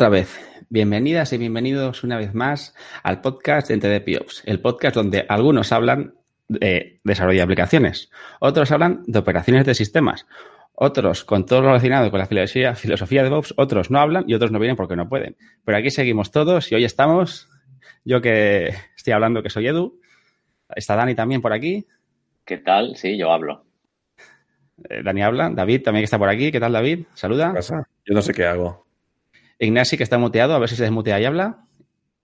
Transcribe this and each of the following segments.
Otra vez. Bienvenidas y bienvenidos una vez más al podcast de NTDPOps, el podcast donde algunos hablan de desarrollo de aplicaciones, otros hablan de operaciones de sistemas, otros con todo lo relacionado con la filosofía, filosofía de DevOps, otros no hablan y otros no vienen porque no pueden. Pero aquí seguimos todos y hoy estamos, yo que estoy hablando que soy Edu, está Dani también por aquí. ¿Qué tal? Sí, yo hablo. Eh, Dani habla, David también que está por aquí. ¿Qué tal, David? Saluda. ¿Qué pasa? Yo no sé qué hago. Ignasi, que está muteado, a ver si se desmutea y habla.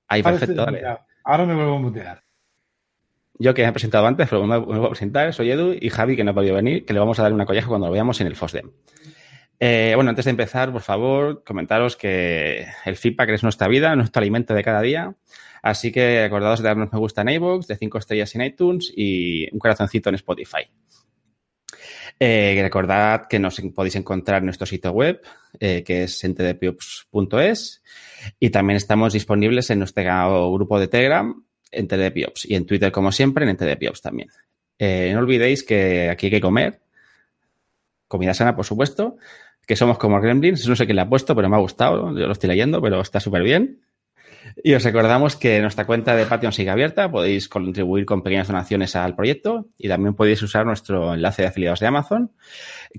Ahí, Ahora perfecto, dale. Ahora me vuelvo a mutear. Yo que me he presentado antes, pero me vuelvo a presentar, soy Edu y Javi, que no ha podido venir, que le vamos a dar una collaja cuando lo veamos en el FOSDEM. Eh, bueno, antes de empezar, por favor, comentaros que el feedback es nuestra vida, nuestro alimento de cada día. Así que acordaos de darnos me gusta en iVoox, de 5 estrellas en iTunes y un corazoncito en Spotify. Eh, recordad que nos podéis encontrar en nuestro sitio web, eh, que es entedepiops.es, y también estamos disponibles en nuestro grupo de Telegram, Entedepiops, y en Twitter, como siempre, en Entedepiops también. Eh, no olvidéis que aquí hay que comer, comida sana, por supuesto, que somos como Gremlins, no sé quién le ha puesto, pero me ha gustado, yo lo estoy leyendo, pero está súper bien. Y os recordamos que nuestra cuenta de Patreon sigue abierta, podéis contribuir con pequeñas donaciones al proyecto y también podéis usar nuestro enlace de afiliados de Amazon,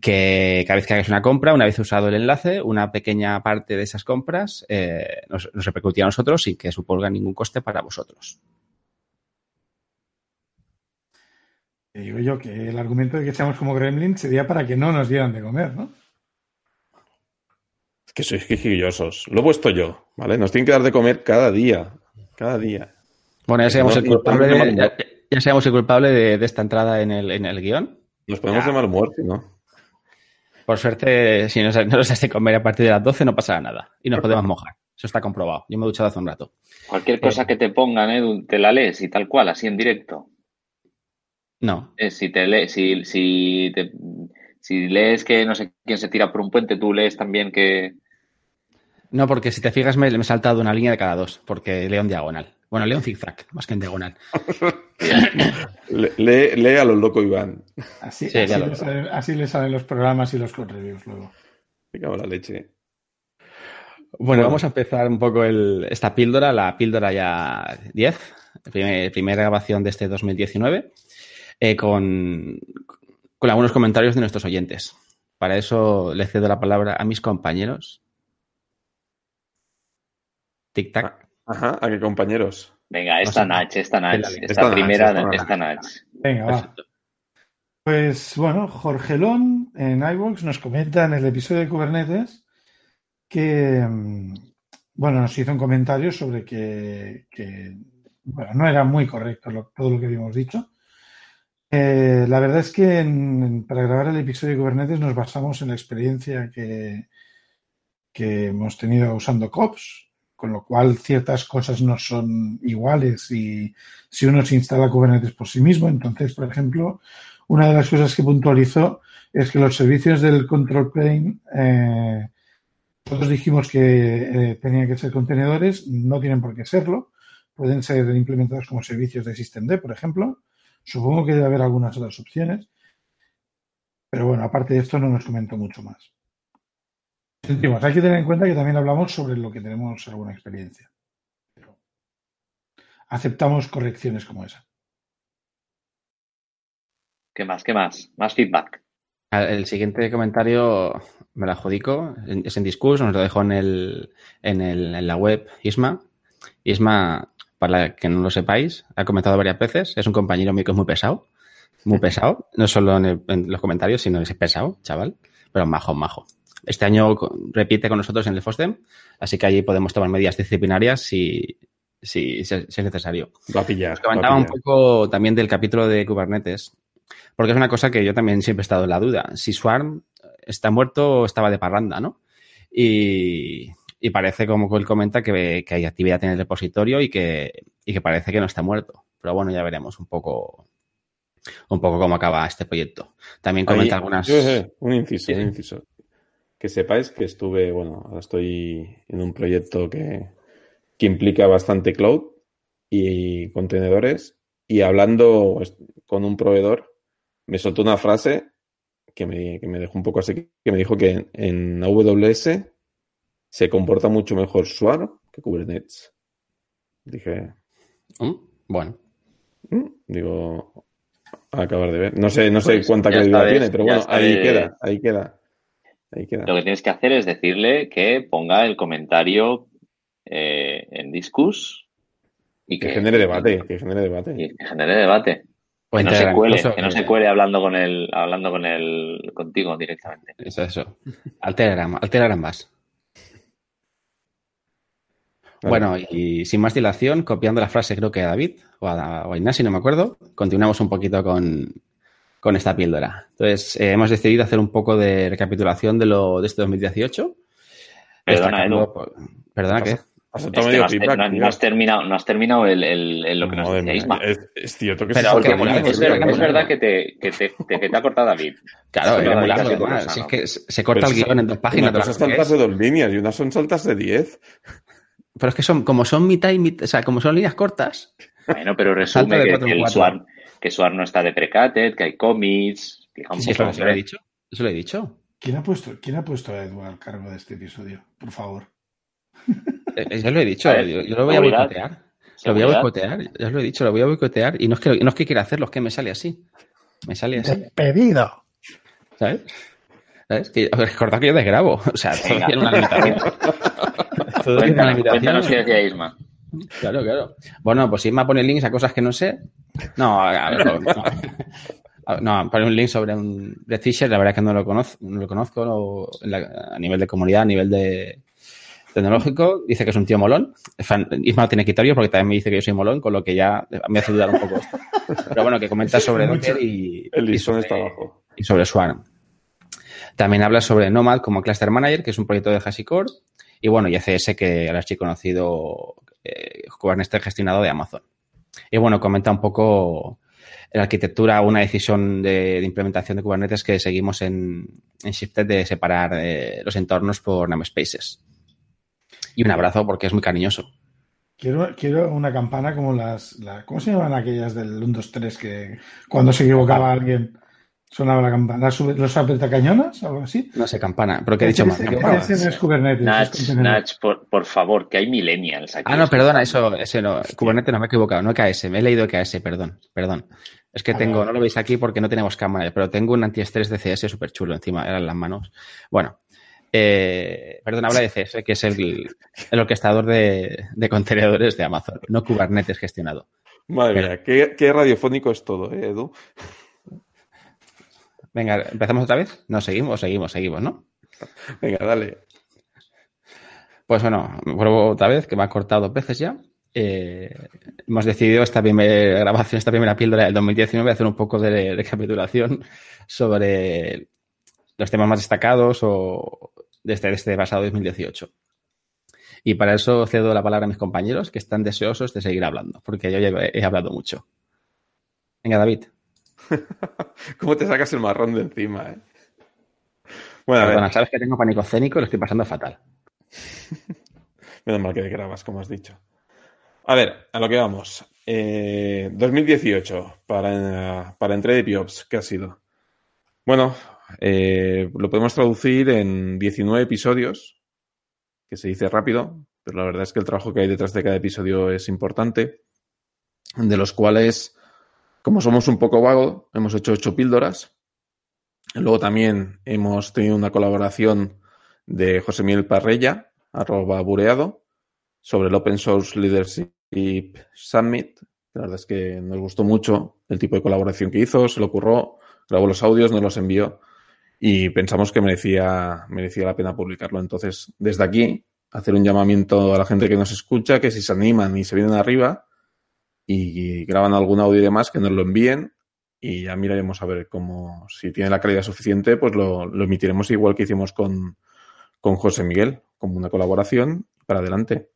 que cada vez que hagáis una compra, una vez usado el enlace, una pequeña parte de esas compras eh, nos, nos repercutirá a nosotros sin que suponga ningún coste para vosotros. Digo yo que el argumento de que seamos como gremlins sería para que no nos dieran de comer, ¿no? Que sois quijillosos. Lo he puesto yo, ¿vale? Nos tienen que dar de comer cada día. Cada día. Bueno, ya sabemos No, el culpable, de, ya, ya sabemos el culpable de, de esta entrada en el, en el guion. Nos podemos Ya. llamar muerte, ¿no? Por suerte, si no, no nos has de comer a partir de las 12 no pasará nada y nos podemos mojar. Eso está comprobado. Yo me he duchado hace un rato. Cualquier cosa que te pongan, Edu, te la lees y tal cual, así en directo. No, Eh, si te le- si, si, te- si lees que no sé quién se tira por un puente, tú lees también que. No, porque si te fijas me, me he saltado una línea de cada dos, porque leo en diagonal. Bueno, leo en zigzag, más que en diagonal. Le- lee, lee a los loco Iván. Así, Sí, así, ya lo le salen, así le salen los programas y los code reviews luego. Me cago en la leche. Bueno, vamos a empezar un poco el- esta píldora, la píldora ya 10, primer- primera grabación de este 2019, eh, con, con algunos comentarios de nuestros oyentes. Para eso le cedo la palabra a mis compañeros. Tic-tac. Ajá, a qué compañeros. Venga, esta. Nach, esta Nach. Esta primera, esta Nach. esta Nach. Venga, va. Pues bueno, Jorgelón en iVoox nos comenta en el episodio de Kubernetes que, mm, bueno, nos hizo un comentario sobre que, que, bueno, no era muy correcto lo- todo lo que habíamos dicho. Eh, la verdad es que en- para grabar el episodio de Kubernetes nos basamos en la experiencia que, que hemos tenido usando COPS, con lo cual ciertas cosas no son iguales y si uno se instala Kubernetes por sí mismo. Entonces, por ejemplo, una de las cosas que puntualizó es que los servicios del control plane, eh, nosotros dijimos que eh, tenían que ser contenedores, no tienen por qué serlo, pueden ser implementados como servicios de Systemd, por ejemplo. Supongo que debe haber algunas otras opciones, pero bueno, aparte de esto no nos comentó mucho más. Sentimos, hay que tener en cuenta que también hablamos sobre lo que tenemos alguna experiencia. Pero aceptamos correcciones como esa. ¿Qué más? ¿Qué más? Más feedback. El siguiente comentario me lo adjudico, es en discurso, nos lo dejó en, el, en, el, en la web Isma. Isma, para que no lo sepáis, ha comentado varias veces, es un compañero mío que es muy pesado, muy pesado, no solo en, el- en los comentarios, sino que es pesado, chaval, pero majo, majo. Este año repite con nosotros en el FOSDEM, así que allí podemos tomar medidas disciplinarias si, si, si es necesario. Va a pillar. Os comentaba un poco también del capítulo de Kubernetes, porque es una cosa que yo también siempre he estado en la duda. Si Swarm está muerto o estaba de parranda, ¿no? Y, y parece como que él comenta que, que hay actividad en el repositorio y que, y que parece que no está muerto. Pero bueno, ya veremos un poco un poco cómo acaba este proyecto. También comenta Ahí- algunas... Eh, un inciso, Sí. un inciso. Que sepáis que estuve, bueno, ahora estoy en un proyecto que, que implica bastante cloud y contenedores y hablando con un proveedor me soltó una frase que me, que me dejó un poco así, que me dijo que en, en AWS se comporta mucho mejor Swarm que Kubernetes. Dije, Mm, Bueno, "Mm", digo, a acabar de ver. No sé, no sé Pues cuánta credibilidad sabes, tiene, pero bueno, ahí queda, ahí queda. Ahí queda. Lo que tienes que hacer es decirle que ponga el comentario eh, en Discus y Que genere debate, que genere debate. y que genere debate. Que no se cuele, que no se cuele hablando con el, hablando con el, contigo directamente. Eso, eso. Al Telegram, al Telegram más. Vale. Bueno, y sin más dilación, copiando la frase creo que a David o a, o a no me acuerdo, continuamos un poquito con, con esta píldora. Entonces, eh, hemos decidido hacer un poco de recapitulación de lo de este 2018. Perdona, Edu. Perdona, ¿qué? Has Es que no, has, feedback, no no has terminado, no has terminado el, el- el- lo que nos decía Isma. Es, es cierto que Pero se que solta le mola, mucho, Es, es verdad, es verdad que te, que, te, te- que te ha cortado David. Claro, lo muy largo, por eso, Si es que se corta Pero el guion en dos páginas. Una cosa es que saltas es. de dos líneas y unas son saltas de diez. Pero es que son, como son mitad y mitad, o sea, como son líneas cortas, Bueno, pero resume que, que el cuatro. Que Swarm no está deprecated, que hay sí, poco, eso, eso lo he dicho. Eso lo he dicho. ¿Quién ha puesto, quién ha puesto a Edward al cargo de este episodio? Por favor. Eh, eh, Ya lo he dicho, ver, yo, yo lo voy a boicotear. Lo voy a boicotear, ya os lo he dicho, lo voy a boicotear. Y no es que, no es que quiera hacerlo, es que me sale así. Me sale así, Despedido. ¿sabes? ¿Sabes? Que, recordad que yo desgrabo. O sea, todo tiene una limitación. todo tiene una Cuéntanos, cuéntanos qué decía Isma. Claro, claro. Bueno, pues si me pone links a cosas que no sé. No, a ver, no. no. No, pone un link sobre un Red Fisher, la verdad es que no lo conozco, no lo conozco no, en la- a nivel de comunidad, a nivel de tecnológico. Dice que es un tío molón. Fan- Isma tiene quitado porque también me dice que yo soy molón, con lo que ya me hace dudar un poco esto. Pero bueno, que comenta sobre. Docker y, El y listón sobre- está abajo. y sobre Swarm. También habla sobre Nomad como Cluster Manager, que es un proyecto de HashiCorp, y bueno, y ECS, que ahora es conocido eh, Kubernetes gestionado de Amazon. Y bueno, comenta un poco la arquitectura, una decisión de, implementación de Kubernetes que seguimos en, en Shifted de separar eh, los entornos por namespaces. Y un abrazo porque es muy cariñoso. Quiero, quiero una campana como las, la- ¿Cómo se llaman aquellas del 1, 2, 3 que cuando se equivocaba alguien sonaba la campana? ¿Las sube- ¿Los apretacañonas? ¿Algo así? No sé, campana, pero que he dicho no es Kubernetes. es Nach, por, por favor, que hay millennials aquí. Ah, no, perdona, eso, ese no. Kubernetes no me he equivocado, no KS, me he leído KS, perdón, perdón. Es que Ah, tengo, no lo veis aquí porque no tenemos cámara, pero tengo un antiestrés de CS súper chulo encima, eran las manos. Bueno, eh, perdón, habla de CS, que es el, el orquestador de, de contenedores de Amazon, no Kubernetes gestionado. Madre Pero- mía, qué, qué radiofónico es todo, ¿eh, Edu? Venga, ¿empezamos otra vez? No, seguimos, seguimos, seguimos, ¿no? Venga, dale. Pues bueno, vuelvo otra vez, que me ha cortado dos veces ya. Eh, hemos decidido esta primera grabación, esta primera píldora del 2019, hacer un poco de recapitulación sobre los temas más destacados o de este, de este pasado 2018. Y para eso cedo la palabra a mis compañeros que están deseosos de seguir hablando, porque yo ya he, he hablado mucho. Venga, David. ¿Cómo te sacas el marrón de encima, eh? Bueno, a ver, Perdona, sabes que tengo pánico escénico y lo estoy pasando fatal. menos mal que grabas, como has dicho. A ver, a lo que vamos. Eh, 2018 para, para Entre Piops, ¿qué ha sido? Bueno, eh, lo podemos traducir en 19 episodios, que se dice rápido, pero la verdad es que el trabajo que hay detrás de cada episodio es importante, de los cuales, como somos un poco vago, hemos hecho ocho píldoras. Luego también hemos tenido una colaboración de José Miguel Parrella, arroba bureado, sobre el Open Source Leadership Summit. La verdad es que nos gustó mucho el tipo de colaboración que hizo, se lo ocurrió, grabó los audios, nos los envió y pensamos que merecía, merecía la pena publicarlo. Entonces, desde aquí, hacer un llamamiento a la gente que nos escucha, que si se animan y se vienen arriba y graban algún audio y demás, que nos lo envíen y ya miraremos a ver cómo, si tiene la calidad suficiente, pues lo, lo emitiremos igual que hicimos con, con José Miguel, como una colaboración para adelante.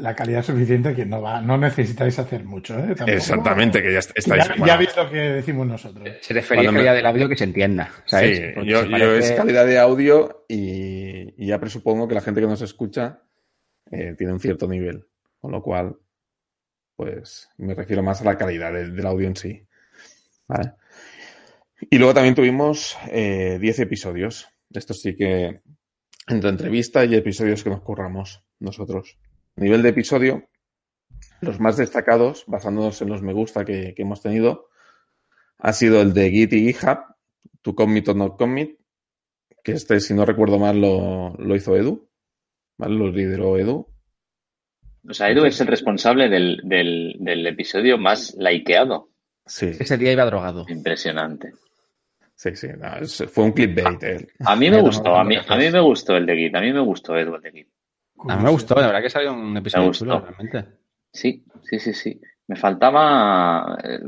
La, calidad suficiente que no va, no necesitáis hacer mucho, ¿eh? Tampoco- Exactamente, que ya est- estáis. Ya, bueno, ya veis lo que decimos nosotros. Se refería a me- calidad del audio que se entienda. ¿sabes? Sí, Porque yo, es calidad de audio y, y ya presupongo que la gente que nos escucha eh, tiene un cierto nivel. Con lo cual, pues me refiero más a la calidad del, audio en sí. ¿Vale? Y luego también tuvimos eh, 10 episodios. Estos sí que entre entrevista y episodios que nos curramos nosotros. A nivel de episodio, los más destacados, basándonos en los me gusta que, hemos tenido, ha sido el de Git y GitHub, To Commit or Not Commit, que este, si no recuerdo mal, lo, lo hizo Edu, ¿vale? Lo lideró Edu. O sea, Edu es el responsable del, del, del episodio más likeado. Sí, Ese día iba drogado. Impresionante. sí, sí. no, fue un clickbait. eh. A mí me gustó, a mí, a mí me gustó el de Git, a mí me gustó Edu el de Git. A mí me gustó, la verdad que salió un episodio gustó. chulo, realmente. Sí, sí, sí, sí. Me faltaba, eh,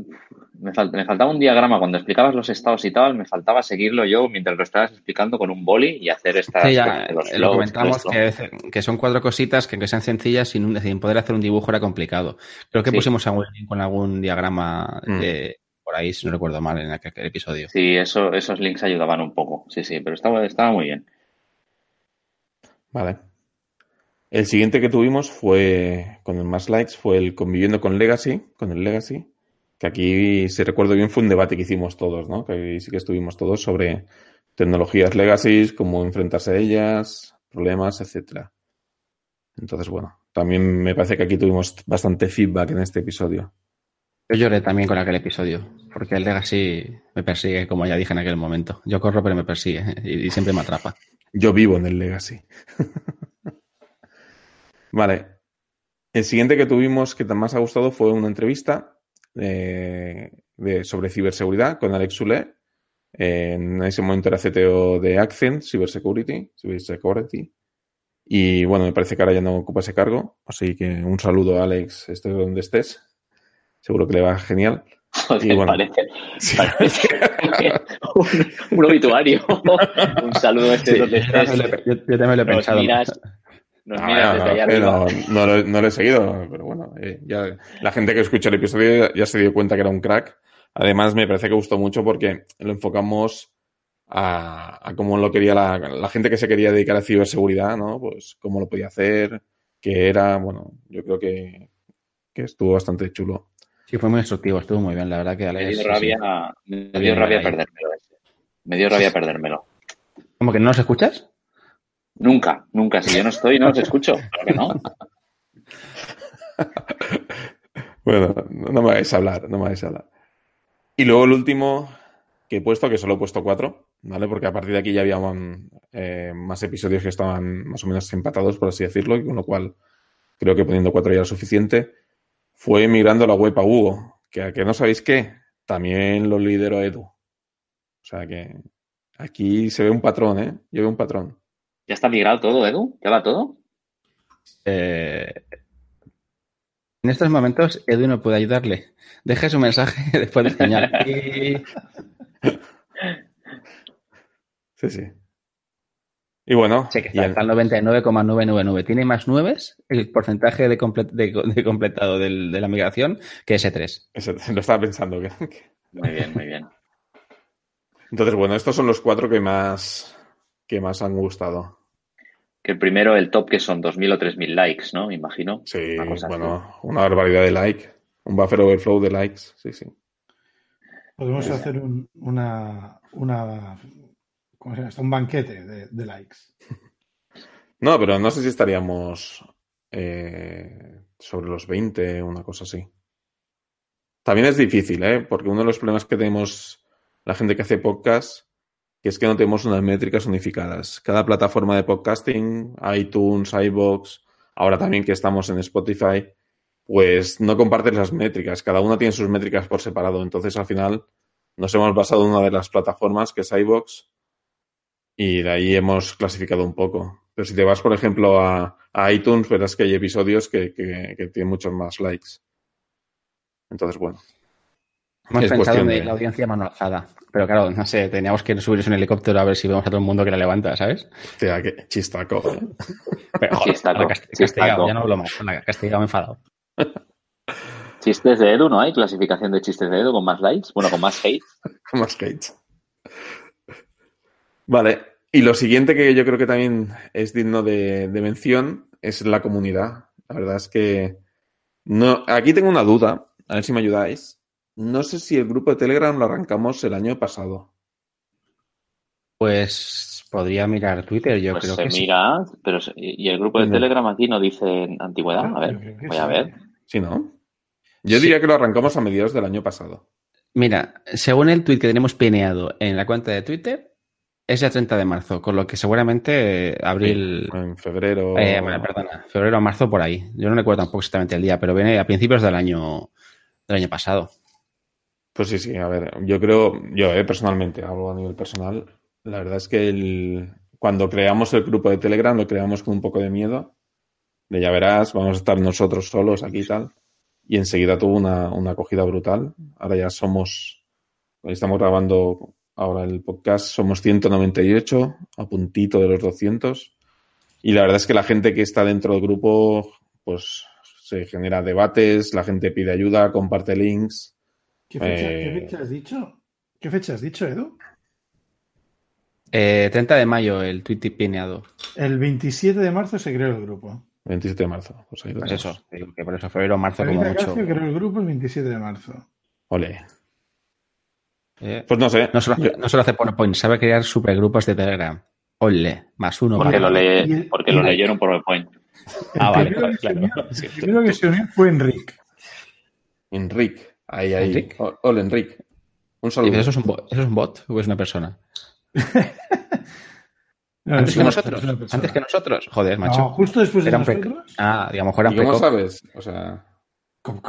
me, fal- me faltaba un diagrama cuando explicabas los estados y tal, me faltaba seguirlo yo mientras lo estabas explicando con un boli y hacer estas Sí, ya los eh, lo flows comentamos que, esto. que son cuatro cositas que aunque sean sencillas, sin, un- sin poder hacer un dibujo era complicado. Creo que Sí. pusimos algún link con algún diagrama Mm. de- por ahí, si no recuerdo mal, en aquel, aquel episodio. Sí, eso, esos links ayudaban un poco. Sí, sí, pero estaba, estaba muy bien. Vale. El siguiente que tuvimos fue, con el más likes, fue el conviviendo con Legacy, con el Legacy, que aquí, si recuerdo bien, fue un debate que hicimos todos, ¿no? Que ahí sí que estuvimos todos sobre tecnologías Legacy, cómo enfrentarse a ellas, problemas, etcétera. Entonces, bueno, también me parece que aquí tuvimos bastante feedback en este episodio. Yo lloré también con aquel episodio, porque el Legacy me persigue, como ya dije en aquel momento. Yo corro, pero me persigue y, y siempre me atrapa. Yo vivo en el Legacy. vale. El siguiente que tuvimos que más ha gustado fue una entrevista eh, de, sobre ciberseguridad con Alex Sule. En ese momento era CTO de Accent, Cybersecurity, Cybersecurity. Y bueno, me parece que ahora ya no ocupa ese cargo. Así que un saludo a Alex, estés donde estés. Seguro que le va genial. Joder, Y bueno. parece, Sí. parece un, un obituario. un saludo este Sí, donde estés. yo- yo también lo he pensado. miras, nos Ah, miras no, desde allá no, arriba. no, no lo, no lo he seguido, pero bueno, eh, ya, la gente que escucha el episodio ya, se dio cuenta que era un crack. Además, me parece que gustó mucho porque lo enfocamos a, a cómo lo quería la, la gente que se quería dedicar a ciberseguridad, ¿no? Pues cómo lo podía hacer, qué era, bueno, yo creo que, que estuvo bastante chulo. Sí, fue muy instructivo, estuvo muy bien, la verdad que Me dio rabia, sí. me dio rabia ahí. perdérmelo ese. Me dio rabia perdérmelo. ¿Cómo que no nos escuchas? Nunca, nunca. Si yo no estoy, no os escucho. Claro que no. Bueno, no, me vais a hablar, no me vais a hablar. Y luego el último que he puesto, que solo he puesto cuatro, ¿vale? Porque a partir de aquí ya había mm, eh, más episodios que estaban más o menos empatados, por así decirlo, y con lo cual creo que poniendo cuatro ya era suficiente. Fue migrando la web a Hugo, que a que no sabéis qué, también lo lideró Edu. O sea que aquí se ve un patrón, ¿eh? Yo veo un patrón. ¿Ya está migrado todo, Edu? ¿Ya va todo? Eh, en estos momentos, Edu no puede ayudarle. Deje su mensaje después de señal. Sí, sí. Y bueno, Sí, que y está, el- está al 99,999. Tiene más nueves el porcentaje de, comple- de- de completado del- de la migración que ese 3. eso, lo estaba pensando. que- que- Muy bien, muy bien. Entonces, bueno, estos son los cuatro que más, que más han gustado. Que el primero, el top, que son 2.000 o 3.000 likes, ¿no? Me imagino. Sí, Una cosa así. bueno, una barbaridad de like. Un buffer overflow de likes. Sí, sí. Podemos hacer un, una, una ¿cómo se llama? Un banquete de, de likes. No, pero no sé si estaríamos eh, sobre los 20, una cosa así. También es difícil, ¿eh? Porque uno de los problemas que tenemos la gente que hace podcast, es que no tenemos unas métricas unificadas. Cada plataforma de podcasting, iTunes, iBox, ahora también que estamos en Spotify, pues no comparten las métricas. Cada una tiene sus métricas por separado. Entonces, al final, nos hemos basado en una de las plataformas, que es iBox, y de ahí hemos clasificado un poco. Pero si te vas, por ejemplo, a, iTunes, verás que hay episodios que tienen muchos más likes. Entonces, bueno. Hemos Es pensado en de- la audiencia mano alzada. Pero claro, no sé, teníamos que subirnos en helicóptero a ver si vemos a todo el mundo que la levanta, ¿sabes? Hostia, qué chistaco. ¿eh? Pero joder, Chistaco, ahora cast- chistaco. castigado, ya no hablo más. Castigado, enfadado. Chistes de Edu, ¿no hay? Clasificación de chistes de Edu con más likes. Bueno, con más hate. Más Cage. Vale. Y lo siguiente que yo creo que también es digno de, de mención es la comunidad. La verdad es que no, aquí tengo una duda, a ver si me ayudáis. No sé si el grupo de Telegram lo arrancamos el año pasado. Pues podría mirar Twitter, yo Pues creo se que sí. mira, pero se- y el grupo de No. Telegram aquí no dice antigüedad. A Yo ver, voy a sí. ver. Sí, ¿no? Yo Sí. diría que lo arrancamos a mediados del año pasado. Mira, según el tweet que tenemos pineado en la cuenta de Twitter, es ya 30 de marzo, con lo que seguramente abril, En febrero. eh, bueno, perdona, febrero o marzo por ahí. Yo no recuerdo tampoco exactamente el día, pero viene a principios del año del año pasado. Pues sí, sí, a ver, yo creo, yo eh, personalmente, hablo a nivel personal, la verdad es que el, cuando creamos el grupo de Telegram lo creamos con un poco de miedo, de ya verás, vamos a estar nosotros solos aquí y tal, y enseguida tuvo una, una acogida brutal. Ahora ya somos, estamos grabando ahora el podcast, somos 198, a puntito de los 200, y la verdad es que la gente que está dentro del grupo, pues se genera debates, la gente pide ayuda, comparte links. ¿Qué fecha, Eh. qué fecha has dicho? ¿Qué fecha has dicho, Edu? Eh, 30 de mayo, el tweet pineado. El 27 de marzo se creó el grupo. 27 de marzo. Pues ahí lo Pues eso, digo que por eso febrero o marzo como mucho. Creó el grupo el 27 de marzo. Ole. Eh, Pues no sé. no, solo hace, no solo hace PowerPoint, sabe crear supergrupos de Telegram. Ole, más uno. Porque para- lo, lee, el- porque lo el- en un PowerPoint. El Ah, vale, primero que se claro. unió- el primero que se unió fue Enric. Enrique. Ahí, ahí. ¿Enric? Hola, Enrique. Un saludo. ¿Eso es, un bot, ¿Eso es un bot o es una persona? No, Antes es que nosotros. Antes que nosotros. Joder, macho. No, justo después de nosotros. Ah, digamos, fuera ¿Y cómo sabes? O sea,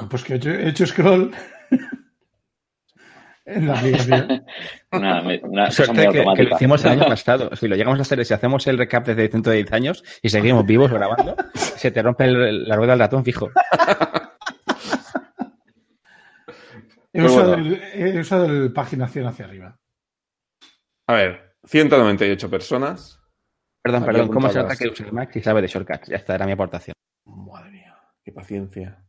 Pues que he hecho, he hecho scroll en la aplicación. Una, una cosa muy Suerte que, que lo hicimos el año pasado. Si lo llegamos a hacer, si hacemos el recap desde dentro de 10 años y seguimos vivos grabando, se te rompe el- la rueda del ratón fijo. He Pues usado, bueno. el, he usado el paginación hacia arriba. a ver, 198 personas. Perdón, perdón. ¿Cómo se nota que usa el Mac si sabe de shortcuts? Ya está, era mi aportación. Madre mía, qué paciencia.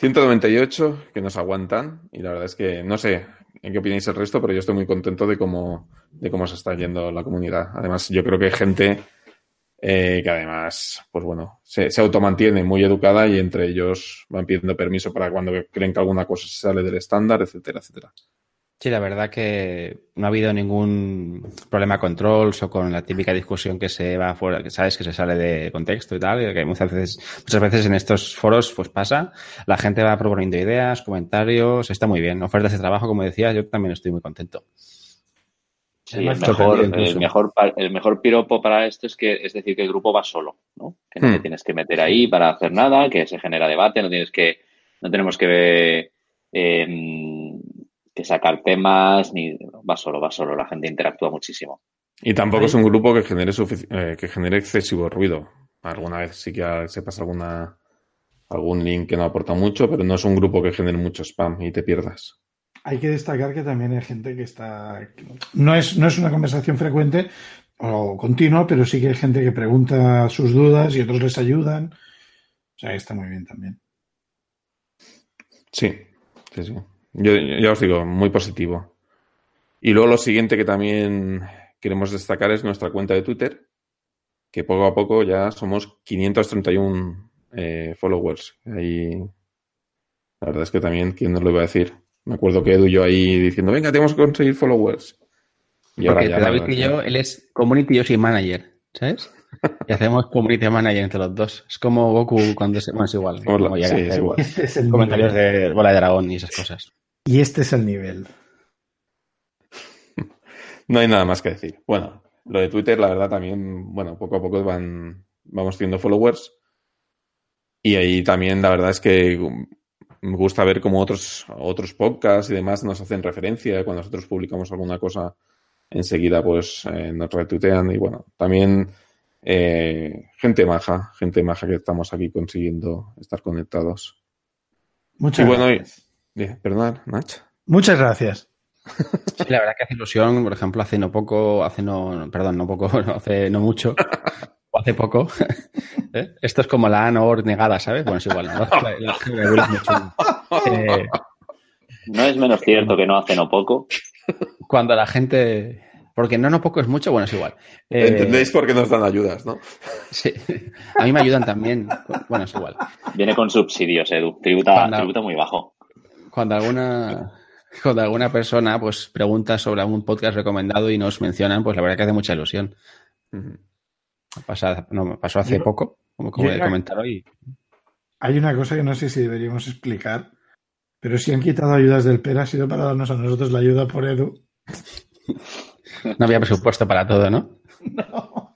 198 que nos aguantan y la verdad es que no sé en qué opináis el resto, pero yo estoy muy contento de cómo, de cómo se está yendo la comunidad. Además, yo creo que hay gente eh, que además, pues bueno, se, se automantiene muy educada y entre ellos van pidiendo permiso para cuando creen que alguna cosa se sale del estándar, etcétera, etcétera. Sí, la verdad que no ha habido ningún problema con trolls o con la típica discusión que se va fuera, que sabes que se sale de contexto y tal, que muchas veces, muchas veces en estos foros pues pasa, la gente va proponiendo ideas, comentarios, está muy bien, ofertas de trabajo, como decía, yo también estoy muy contento. Sí, el mejor, el, mejor, el mejor piropo para esto es que es decir que el grupo va solo, ¿no? Que no Hmm. te tienes que meter ahí para hacer nada, que se genera debate, no tienes que, no tenemos que, eh, que sacar temas, ni va solo, va solo, la gente interactúa muchísimo. Y tampoco Ahí- es un grupo que genere, eh, que genere excesivo ruido. Alguna vez sí que se pasa alguna, algún link que no aporta mucho, pero no es un grupo que genere mucho spam y te pierdas. Hay que destacar que también hay gente que está. No es, no es una conversación frecuente o continua, pero sí que hay gente que pregunta sus dudas y otros les ayudan. O sea, está muy bien también. Sí, sí, sí. Yo, ya os digo, muy positivo. Y luego lo siguiente que también queremos destacar es nuestra cuenta de Twitter, que poco a poco ya somos 531 eh, followers. Ahí, la verdad es que también, ¿quién nos lo iba a decir? Me acuerdo que Edu y yo ahí diciendo, venga, tenemos que conseguir followers. Y ahora Porque ya, David y yo, él es community, yo soy manager, ¿sabes? Y hacemos community manager entre los dos. Es como Goku cuando se... Bueno, es igual. Hola, como llega, sí, da es igual. Este es el Comentarios nivel. de bola de dragón y esas cosas. Y este es el nivel. No hay nada más que decir. Bueno, lo de Twitter, la verdad, también, bueno, poco a poco van, vamos teniendo followers. Y ahí también, la verdad es que me gusta ver cómo otros, otros podcasts y demás nos hacen referencia. Cuando nosotros publicamos alguna cosa, enseguida pues eh, nos retuitean. Y bueno, también eh, gente maja, gente maja que estamos aquí consiguiendo estar conectados. Muchas y bueno, y- gracias. perdón, Nach. Muchas gracias. Sí, la verdad que hace ilusión, por ejemplo, hace no poco, hace no, perdón, no poco, no, hace no mucho, o hace poco. ¿eh? Esto es como la ANOR negada, ¿sabes? Bueno, es igual. ¿no? La- la- la-. Eh, No es menos cierto que no hace no poco. cuando la gente. Porque no, no poco es mucho, bueno, es igual. Eh, ¿Entendéis por qué nos dan ayudas, no? Sí. A mí me ayudan también. Bueno, es igual. Viene con subsidios, Edu. Tributa, Cuando- tributa muy bajo. Cuando alguna. cuando alguna persona pues pregunta sobre algún podcast recomendado y nos mencionan, pues la verdad que hace mucha ilusión. Pasó, no, pasó hace poco, como, como he comentado hoy. Hay una cosa que no sé si deberíamos explicar, pero si han quitado ayudas del PER ha sido para darnos a nosotros la ayuda por Edu. No había presupuesto para todo, ¿no? No.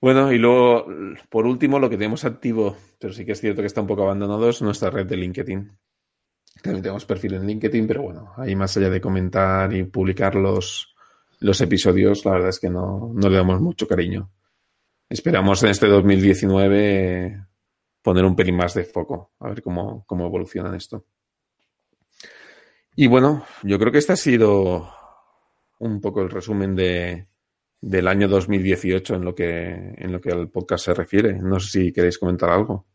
Bueno, y luego, por último, lo que tenemos activo, pero sí que es cierto que está un poco abandonado, es nuestra red de LinkedIn. También tenemos perfil en LinkedIn, pero bueno, ahí más allá de comentar y publicar los, los episodios, la verdad es que no, no le damos mucho cariño. Esperamos en este 2019 poner un pelín más de foco, a ver cómo, cómo evoluciona esto. Y bueno, yo creo que este ha sido un poco el resumen de, del año 2018 en lo que en lo que al podcast se refiere. No sé si queréis comentar algo.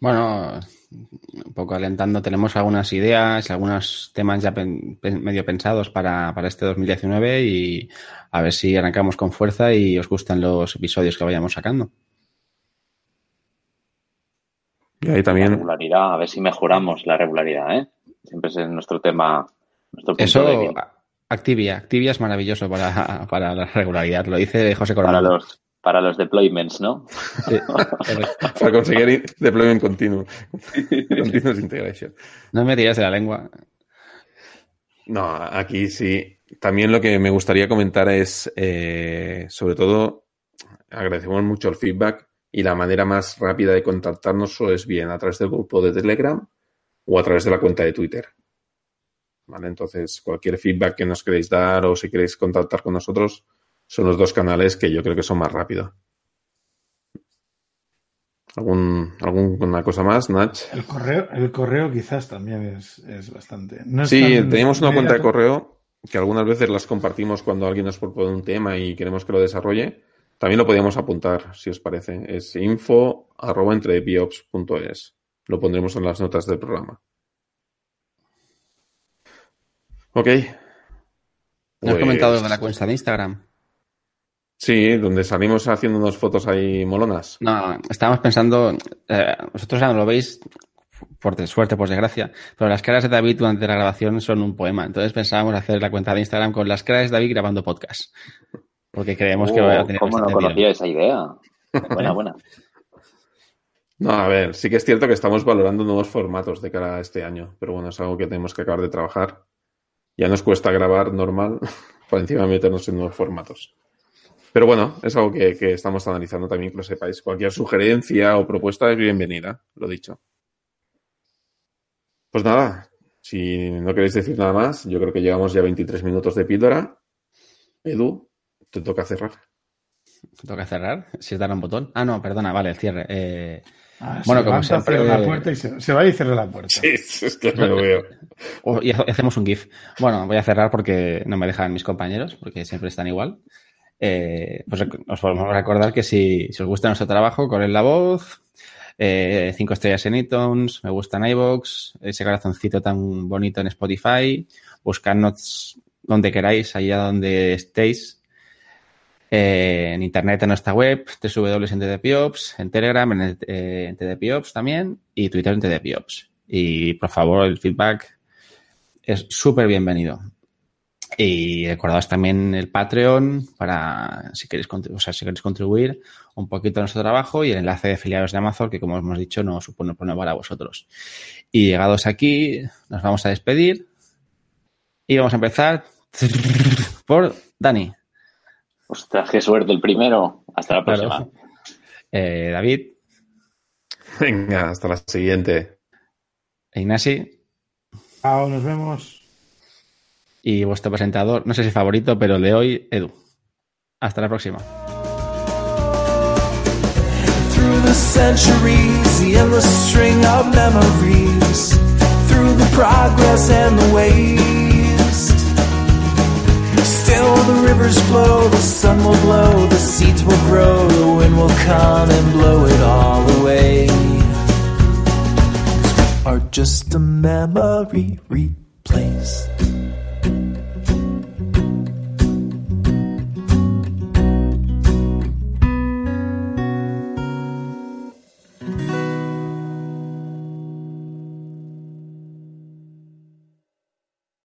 Bueno, un poco alentando, tenemos algunas ideas, algunos temas ya pen, medio pensados para, para, este 2019 y a ver si arrancamos con fuerza y os gustan los episodios que vayamos sacando. Y ahí también. La regularidad, a ver si mejoramos la regularidad, ¿eh? Siempre es nuestro tema. Nuestro punto Eso. Activia. Activia es maravilloso para, para la regularidad. Lo dice José Para Coronado. los, para los deployments, ¿no? Sí. Para conseguir deployment continuo. Continuous integration. no me tiras de la lengua. No, aquí sí. También lo que me gustaría comentar es, eh, sobre todo, agradecemos mucho el feedback y la manera más rápida de contactarnos es bien a través del grupo de Telegram o a través de la cuenta de Twitter. ¿Vale? Entonces, cualquier feedback que nos queréis dar o si queréis contactar con nosotros, son los dos canales que yo creo que son más rápidos. ¿Algún, ¿Alguna cosa más, Nach? El correo, el correo quizás también es, es bastante. No es Sí, tenemos una cuenta de correo que algunas veces las compartimos cuando alguien nos propone un tema y queremos que lo desarrolle. También lo podríamos apuntar, si os parece. Es info arroba entrebiops.es. Lo pondremos en las notas del programa. Ok. ¿No has Pues- comentado de la cuenta de Instagram? Sí, donde salimos haciendo unas fotos ahí molonas. No, estábamos pensando, eh, vosotros ya no lo veis, por de- suerte, por desgracia, pero las caras de David durante la grabación son un poema. Entonces pensábamos hacer la cuenta de Instagram con las caras de David grabando podcast. Porque creemos que Oh, va a tener ¿Cómo no conocía esa idea? Buena, buena. No, a ver, sí que es cierto que estamos valorando nuevos formatos de cara a este año, pero bueno, es algo que tenemos que acabar de trabajar. Ya nos cuesta grabar normal, por encima meternos en nuevos formatos. Pero bueno, es algo que, que estamos analizando también, que lo sepáis. Cualquier sugerencia o propuesta es bienvenida, lo dicho. Pues nada, si no queréis decir nada más, yo creo que llevamos ya 23 minutos de píldora. Edu, te toca cerrar. ¿Toca cerrar? Si es dar un botón. Ah, no, perdona, vale, el cierre. Eh, Ah, Bueno, se como cierra la puerta y se, se va y cierra la puerta. Sí, es que me lo veo. y ha- hacemos un GIF. Bueno, voy a cerrar porque no me dejan mis compañeros, porque siempre están igual. Eh, pues os podemos recordar que si, os gusta nuestro trabajo, corred la voz, eh, cinco estrellas en iTunes, me gusta en iVoox, ese corazoncito tan bonito en Spotify, buscadnos donde queráis, allá donde estéis, eh, en internet en nuestra web, www en Telegram, en, en TDPiops también, y Twitter en TDPiops. Y por favor, el feedback es súper bienvenido. Y recordaos también el Patreon para si queréis, contribu- o sea, si queréis contribuir un poquito a nuestro trabajo y el enlace de afiliados de Amazon, que como hemos dicho, no supone un problema para vosotros. Y llegados aquí, nos vamos a despedir y vamos a empezar por Dani. Ostras, qué suerte el primero. Hasta la próxima. Claro. Eh, David, Venga, hasta la siguiente. Ignasi Chao, nos vemos. Y vuestro presentador, no sé si favorito, pero el de hoy, Edu. Hasta la próxima. Through the centuries, the endless string of memories. Through the progress and the waste. Still the rivers flow, the sun will blow, the seeds will grow, the wind will come and blow it all away. Are just a memory replaced.